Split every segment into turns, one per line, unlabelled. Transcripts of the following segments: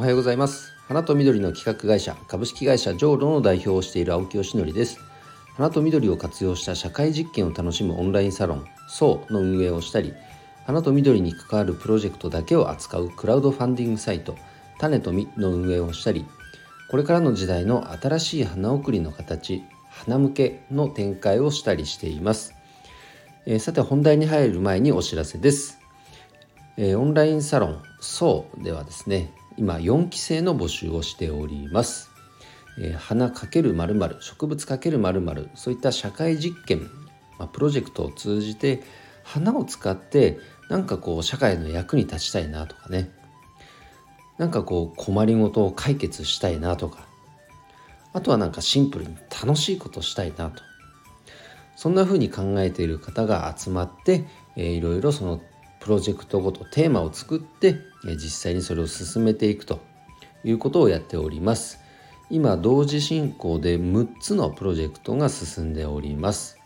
おはようございます。花と緑の企画会社株式会社ジョーロの代表をしている青木よしのりです。花と緑を活用した社会実験を楽しむオンラインサロン SO の運営をしたり花と緑に関わるプロジェクトだけを扱うクラウドファンディングサイト種と実の運営をしたりこれからの時代の新しい花送りの形花向けの展開をしたりしています、え、さて本題に入る前にお知らせです。えー、オンラインサロン SO ではですね今4期生の募集をしております、えー、花×〇〇植物×〇〇そういった社会実験、まあ、プロジェクトを通じて花を使ってなんかこう社会の役に立ちたいなとかね。なんかこう困りごとを解決したいなとか。あとはなんかシンプルに楽しいことしたいなと。そんな風に考えている方が集まって、えー、いろいろそのプロジェクトごとテーマを作って実際にそれを進めていくということをやっております。今同時進行で6つのプロジェクトが進んでおります、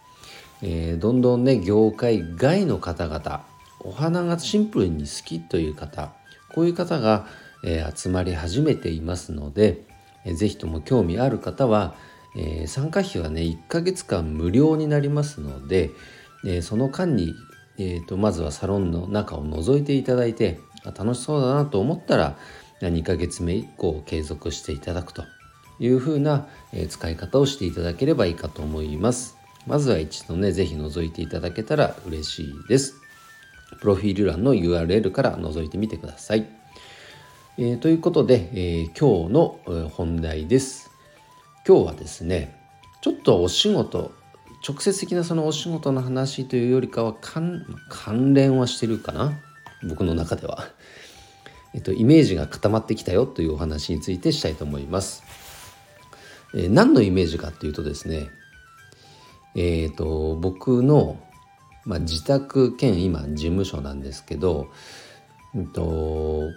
えー、どんどんね業界外の方々お花がシンプルに好きという方こういう方が、えー、集まり始めていますので、えー、ぜひとも興味ある方は、えー、参加費はね1ヶ月間無料になりますので、えー、その間にえーと、まずはサロンの中を覗いていただいて楽しそうだなと思ったら2ヶ月目以降継続していただくというふうな使い方をしていただければいいかと思います。まずは一度ね、ぜひ覗いていただけたら嬉しいです。プロフィール欄の URL から覗いてみてください。えー、ということで、えー、今日の本題です。今日はですね、ちょっとお仕事直接的なそのお仕事の話というよりかは関連はしてるかな？僕の中では。えっと、イメージが固まってきたよというお話についてしたいと思います。えー、何のイメージかっていうとですね、えっ、ー、と、僕の、まあ、自宅兼今事務所なんですけど、えっと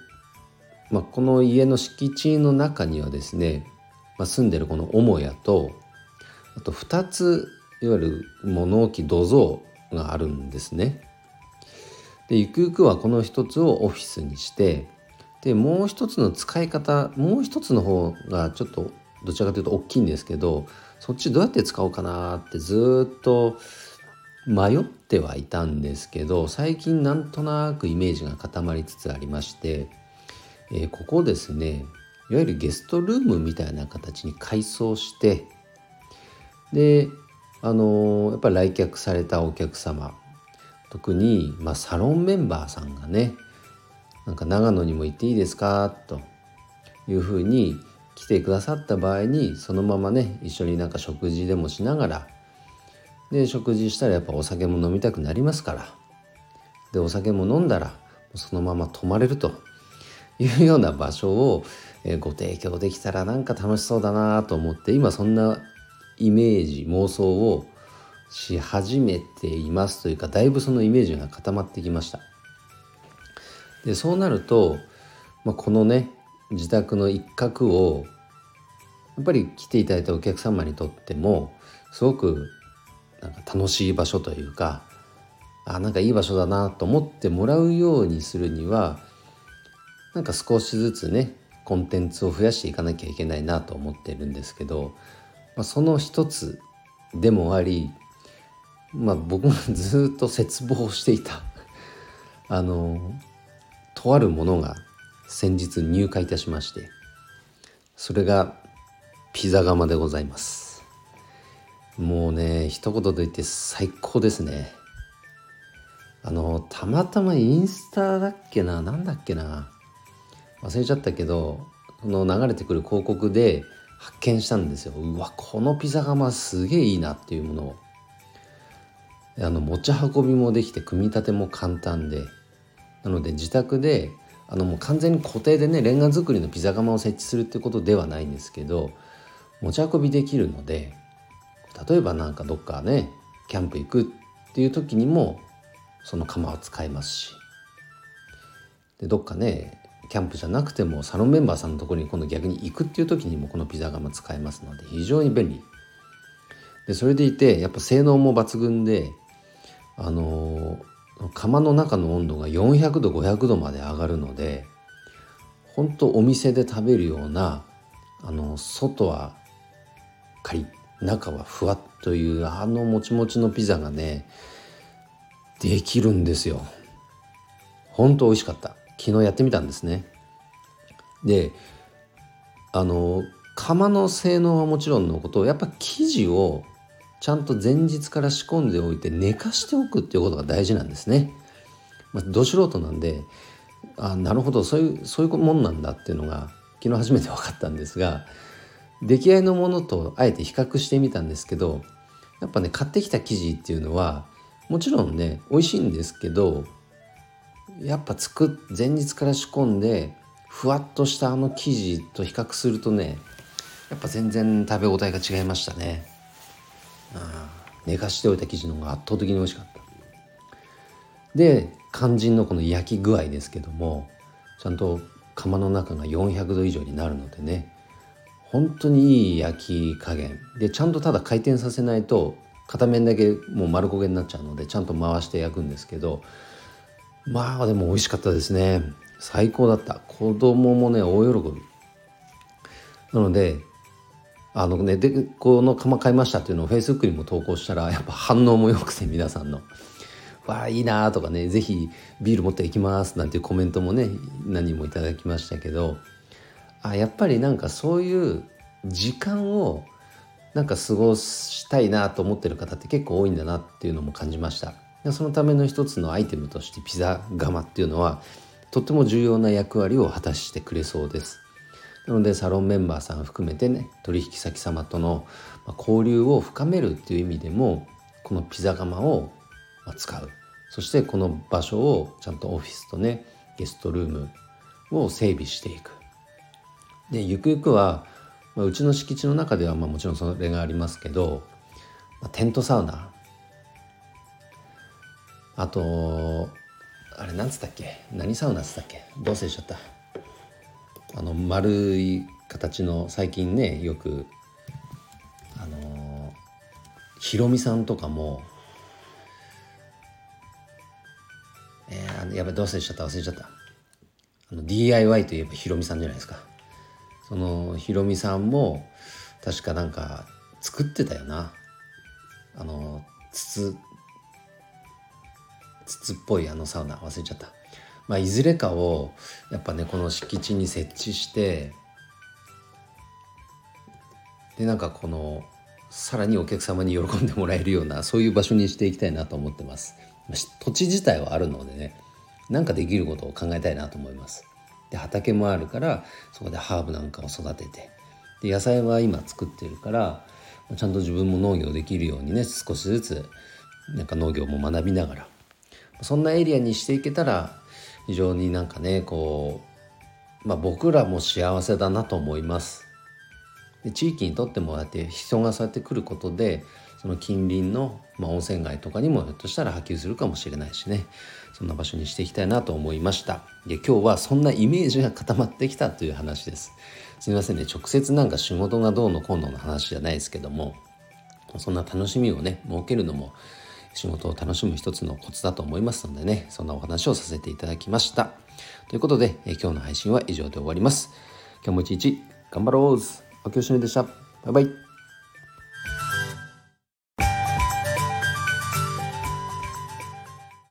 まあ、この家の敷地の中にはですね、まあ、住んでるこの母屋とあと2ついわゆる物置土蔵があるんですね。でゆくゆくはこの一つをオフィスにしてでもう一つの使い方もう一つの方がちょっとどちらかというと大きいんですけどそっちどうやって使おうかなってずっと迷ってはいたんですけど最近なんとなくイメージが固まりつつありまして、えー、ここですねいわゆるゲストルームみたいな形に改装してであのやっぱり来客されたお客様特に、まあ、サロンメンバーさんがねなんか長野にも行っていいですかというふうに来てくださった場合にそのままね一緒になんか食事でもしながらで食事したらやっぱお酒も飲みたくなりますからでお酒も飲んだらそのまま泊まれるというような場所をご提供できたらなんか楽しそうだなと思って今そんなイメージ妄想をし始めていますというかだいぶそのイメージが固まってきました。でそうなると、まあ、このね自宅の一角をやっぱり来ていただいたお客様にとってもすごくなんか楽しい場所というかあなんかいい場所だなと思ってもらうようにするにはなんか少しずつねコンテンツを増やしていかなきゃいけないなと思ってるんですけどまあ、その一つでもあり、まあ、僕がずっと絶望していた あのとあるものが先日入荷いたしましてそれがピザ窯でございます。もうね一言で言って最高ですね。あのたまたまインスタだっけななんだっけな忘れちゃったけどこの流れてくる広告で発見したんですよ。うわこのピザ窯すげえいいなっていうものを。あの持ち運びもできて組み立ても簡単で。なので自宅であのもう完全に固定でねレンガ作りのピザ窯を設置するってことではないんですけど持ち運びできるので例えばなんかどっかねキャンプ行くっていう時にもその窯を使えますし。でどっかねキャンプじゃなくてもサロンメンバーさんのところに今度逆に行くっていう時にもこのピザ窯使えますので非常に便利。でそれでいてやっぱ性能も抜群であの窯の中の温度が400度500度まで上がるので本当お店で食べるようなあの外はカリッ中はふわっというあのもちもちのピザがねできるんですよ。本当美味しかった。昨日やってみたんですねであの釜の性能はもちろんのことやっぱ生地をちゃんと前日から仕込んでおいて寝かしておくっていうことが大事なんですね。まあ、ど素人なんであなるほどそういうそういうもんなんだっていうのが昨日初めて分かったんですが出来合いのものとあえて比較してみたんですけどやっぱね買ってきた生地っていうのはもちろんね美味しいんですけどやっぱ作っ前日から仕込んでふわっとしたあの生地と比較するとねやっぱ全然食べ応えが違いましたね。あ寝かしておいた生地の方が圧倒的に美味しかった。で肝心のこの焼き具合ですけどもちゃんと釜の中が400度以上になるのでね本当にいい焼き加減。でちゃんとただ回転させないと片面だけもう丸焦げになっちゃうのでちゃんと回して焼くんですけどまあでも美味しかったですね。最高だった。子供もね大喜び。なのであのねでこの釜買いましたっていうのをフェイスブックにも投稿したらやっぱ反応も良くて皆さんの「わあいいな」とかね「是非ビール持っていきます」なんていうコメントもね何人もいただきましたけどあやっぱりなんかそういう時間をなんか過ごしたいなと思ってる方って結構多いんだなっていうのも感じました。そのための一つのアイテムとしてピザ窯っていうのはとっても重要な役割を果たしてくれそうです。なのでサロンメンバーさん含めてね取引先様との交流を深めるっていう意味でもこのピザ窯を使う。そしてこの場所をちゃんとオフィスとねゲストルームを整備していく。でゆくゆくは、まあ、うちの敷地の中では、まあ、もちろんそれがありますけど、まあ、テントサウナあとあれなんつったっけ？何サウナっつったっけ？どうせしちゃった。あの丸い形の最近ねよくあのひろみさんとかもえー、やばいどうせしちゃった忘れちゃった。あの DIY といえばひろみさんじゃないですか。そのひろみさんも確かなんか作ってたよな。あの筒筒っぽいあのサウナ忘れちゃった。まあいずれかをやっぱねこの敷地に設置してでなんかこのさらにお客様に喜んでもらえるようなそういう場所にしていきたいなと思ってます。土地自体はあるのでねなんかできることを考えたいなと思います。で畑もあるからそこでハーブなんかを育てて。で野菜は今作ってるからちゃんと自分も農業できるようにね少しずつなんか農業も学びながらそんなエリアにしていけたら非常になんかねこう、まあ、僕らも幸せだなと思います。で地域にとってもだって人がそうやって来ることでその近隣の、まあ、温泉街とかにもひょっとしたら波及するかもしれないしね。そんな場所にしていきたいなと思いました。で今日はそんなイメージが固まってきたという話です。すみませんね。直接なんか仕事がどうのこうのの話じゃないですけどもそんな楽しみをね設けるのも仕事を楽しむ一つのコツだと思いますのでねそんなお話をさせていただきました。ということでえ今日の配信は以上で終わります。今日も一日頑張ろう。おきよしのりでした。バイバイ。